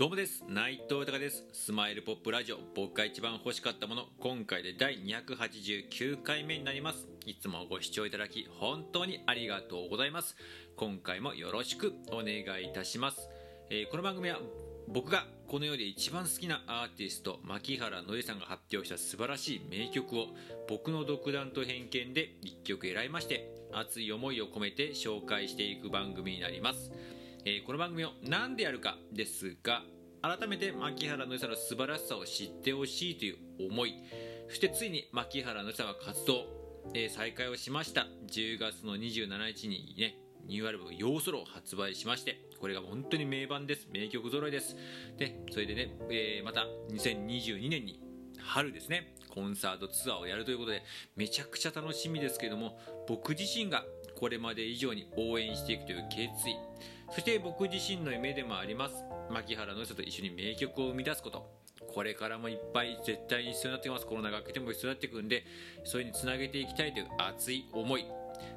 どうもです。内藤隆です。スマイルポップラジオ。僕が一番欲しかったもの。今回で第289回目になります。いつもご視聴いただき本当にありがとうございます。今回もよろしくお願いいたします、えーこの番組は僕がこの世で一番好きなアーティスト牧原のりさんが発表した素晴らしい名曲を僕の独断と偏見で1曲選びまして熱い思いを込めて紹介していく番組になります。えーこの番組を何でやるかですが改めて牧原のりさの素晴らしさを知ってほしいという思いそしてついに牧原のりさんが活動、えー再開をしました。10月の27日にねニューアルバム「ヨーソロ」を発売しましてこれが本当に名盤です。名曲揃いです。でそれでね、えーまた2022年に春ですねコンサートツアーをやるということでめちゃくちゃ楽しみですけども僕自身がこれまで以上に応援していくという決意。そして僕自身の夢でもあります。牧原の人と一緒に名曲を生み出すこと。これからもいっぱい絶対に必要になってきます。コロナが明けても必要になってくるんでそれにつなげていきたいという熱い思い。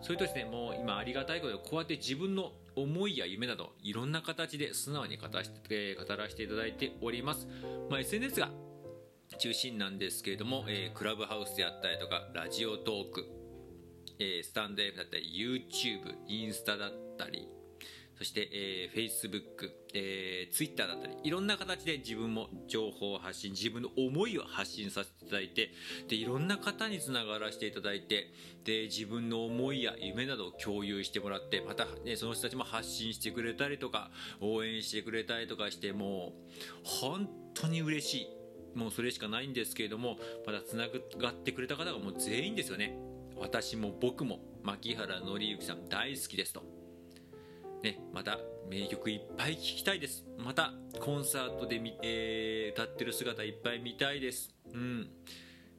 それとですねもう今ありがたいことでこうやって自分の思いや夢などいろんな形で素直に語らせて語らせていただいております、まあ、SNS が中心なんですけれども、えークラブハウスであったりとかラジオトーク、えースタンド F だったり YouTube インスタだったりそして、えー、Facebook、えー、Twitter だったりいろんな形で自分も情報を発信自分の思いを発信させていただいてでいろんな方につながらせていただいてで自分の思いや夢などを共有してもらってまた、ね、その人たちも発信してくれたりとか応援してくれたりとかしてもう本当に嬉しい。もうそれしかないんですけれどもまだつながってくれた方がもう全員ですよね。私も僕も牧原紀之さん大好きですと。ね、また名曲いっぱい聴きたいです。またコンサートでみ、えー歌ってる姿いっぱい見たいです。うん。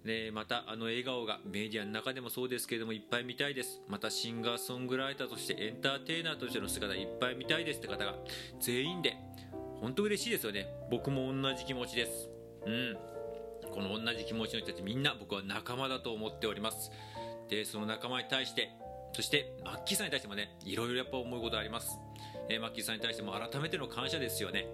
ね、またあの笑顔がメディアの中でもそうですけれどもいっぱい見たいです。またシンガーソングライターとしてエンターテイナーとしての姿いっぱい見たいですって方が全員で本当嬉しいですよね。僕も同じ気持ちです。うん。この同じ気持ちの人たちみんな僕は仲間だと思っております。でその仲間に対してそしてマッキーさんに対してもねいろいろやっぱ思うことあります、えーマッキーさんに対しても改めての感謝ですよね。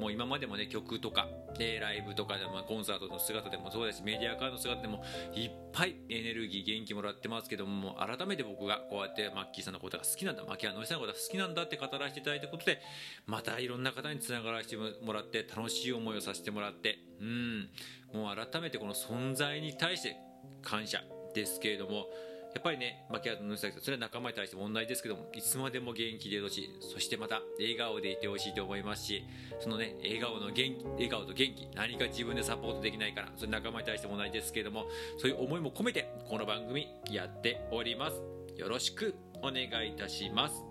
もう今までもね曲とか、えーライブとかでも、まあコンサートの姿でもそうですしメディアからの姿でもいっぱいエネルギー元気もらってますけどももう改めて僕がこうやってマッキーさんのことが好きなんだマッキーのりさんのことが好きなんだって語らせていただいたことでまたいろんな方につながらせてもらって楽しい思いをさせてもらってうん。もう改めてこの存在に対して感謝。ですけれどもやっぱりね、牧原のさんそれは仲間に対しても同じですけども、いつまでも元気でいてほしい、そしてまた笑顔でいてほしいと思いますし、そのね、笑顔の元気、笑顔と元気、何か自分でサポートできないから、それ仲間に対しても同じですけれども、そういう思いも込めて、この番組やっております。よろしくお願いいたします。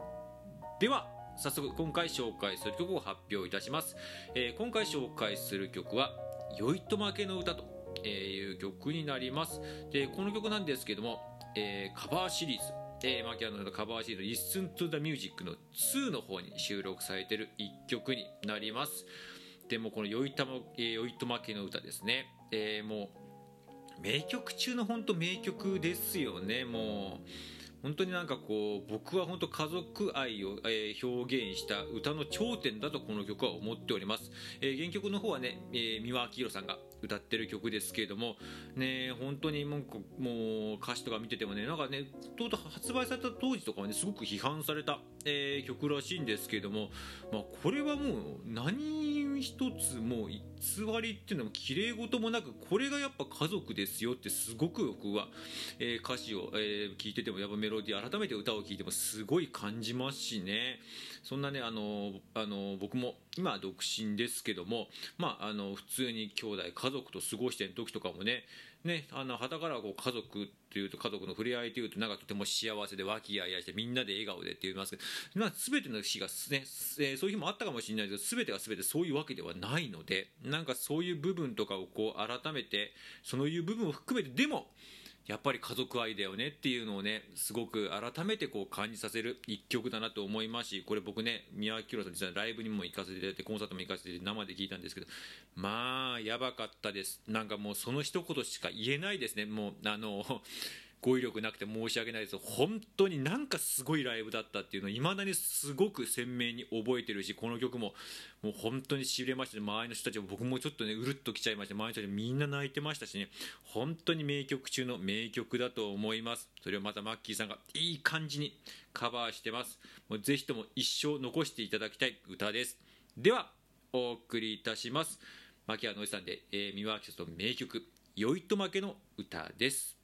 では、早速今回紹介する曲を発表いたします。えー今回紹介する曲は、よいと負けの歌とえーいう曲になります。で、この曲なんですけども、えーカバーシリーズ、えー、マキアノのカバーシリーズ Listen to the Music の2の方に収録されている1曲になります。でもこのよいたま、えー、いとまけの歌ですね。えーもう名曲中の本当名曲ですよね。もう本当になんかこう僕は本当家族愛を、えー表現した歌の頂点だとこの曲は思っております、えー原曲の方はね、えー三輪明宏さんが歌ってる曲ですけれどもね本当にもうもう歌詞とか見ててもねなんかねとうとう発売された当時とかはねすごく批判された、えー曲らしいんですけれども、まあ、これはもう何一つもう偽りっていうのも綺麗事もなくこれがやっぱ家族ですよってすごく僕は、えー歌詞を、えーいててもやっぱメロディー改めて歌を聴いてもすごい感じますしね。そんなねあのあの僕も今独身ですけどもまああの普通に兄弟家族と過ごしてる時とかもねね、あの旗からこう家族っていうと家族の触れ合いというとなんかとても幸せで和気あいあいしてみんなで笑顔でって言いますけど、まあ、全ての日がね、えーそういう日もあったかもしれないですけど全てが全てそういうわけではないのでなんかそういう部分とかをこう改めてそういう部分を含めてでもやっぱり家族愛だよねっていうのをねすごく改めてこう感じさせる一曲だなと思いますしこれ僕ね宮脇宏さん実はライブにも行かせていただいてコンサートも行かせていただいて生で聞いたんですけどまあやばかったです。なんかもうその一言しか言えないですね。もうあの語彙力なくて申し訳ないです。本当になんかすごいライブだったっていうのをいまだにすごく鮮明に覚えてるしこの曲ももう本当にしびれました周りの人たちも僕もちょっとねうるっときちゃいまして周りの人たちみんな泣いてましたしね。本当に名曲中の名曲だと思います。それをまたマッキーさんがいい感じにカバーしてます。もうぜひとも一生残していただきたい歌です。ではお送りいたします。牧原のりさんで、えー、三輪明宏と名曲「酔いと負け」の歌です。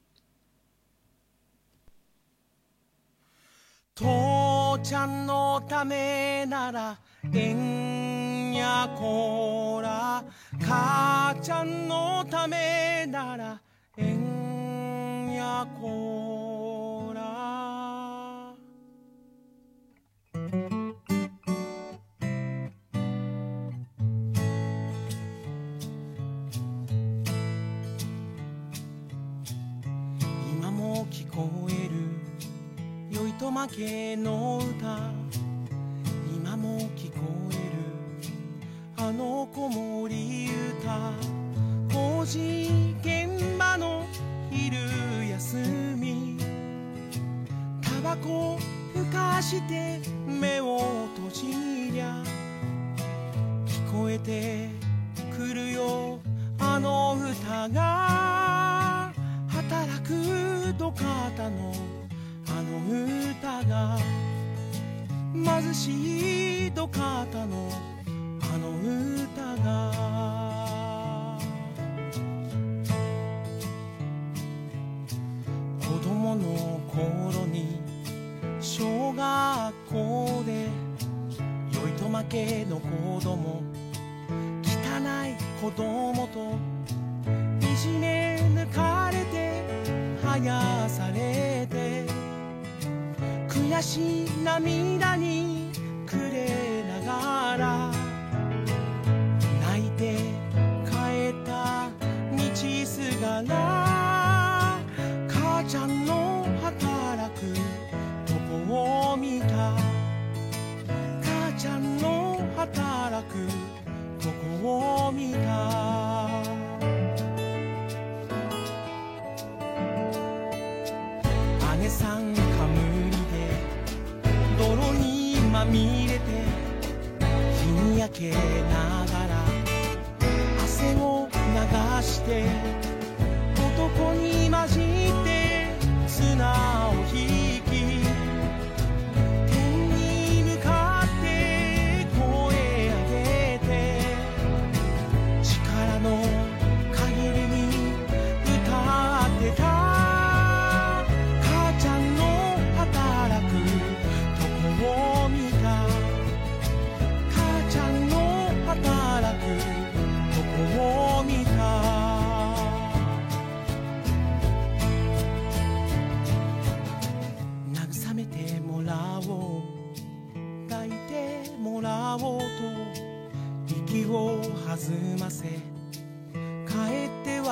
父ちゃんのためならえんやこら母ちゃんのためならえんやこら負けの歌。今も聞こえるあの子守歌。工事現場の昼休み。タバコふかして目を閉じりゃ。聞こえてくるよあの歌が。働く土方のの歌が貧しい土方のあの歌が。子供の頃に小学校で酔いと負けの子供汚い子供といじめ抜かれてはやされ悔しい涙にくれながら泣いて帰った道すがら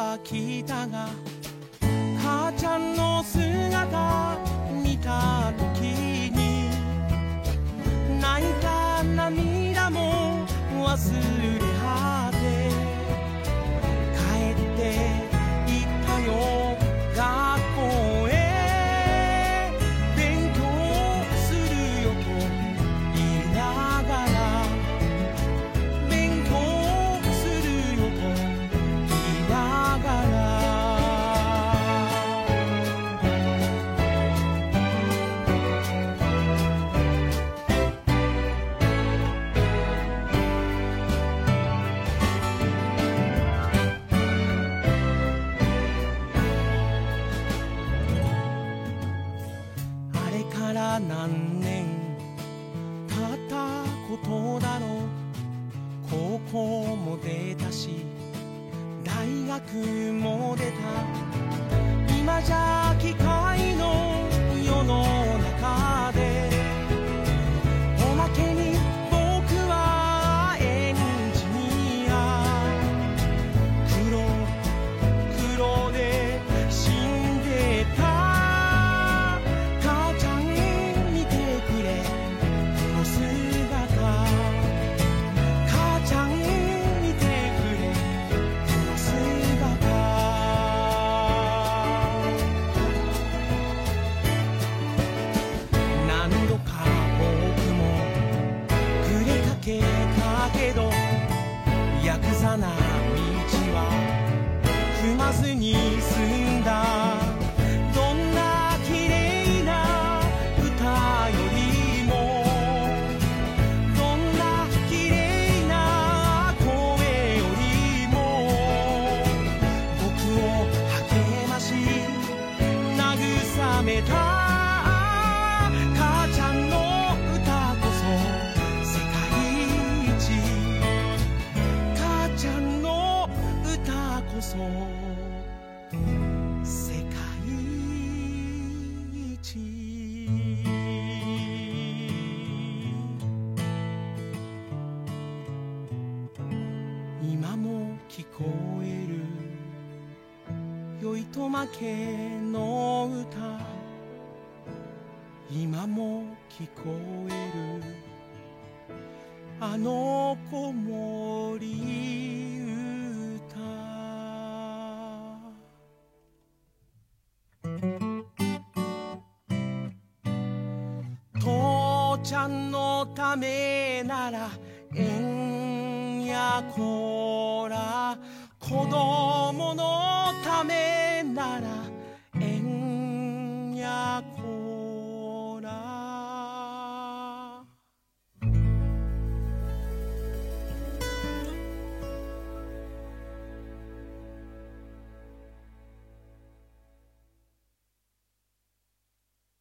帰っては来たが母ちゃんの姿見た時に泣いた涙も忘れこそ世界一今も聞こえる酔いと負けの歌。今も聞こえる。あの子守雨ならえんやこら子供の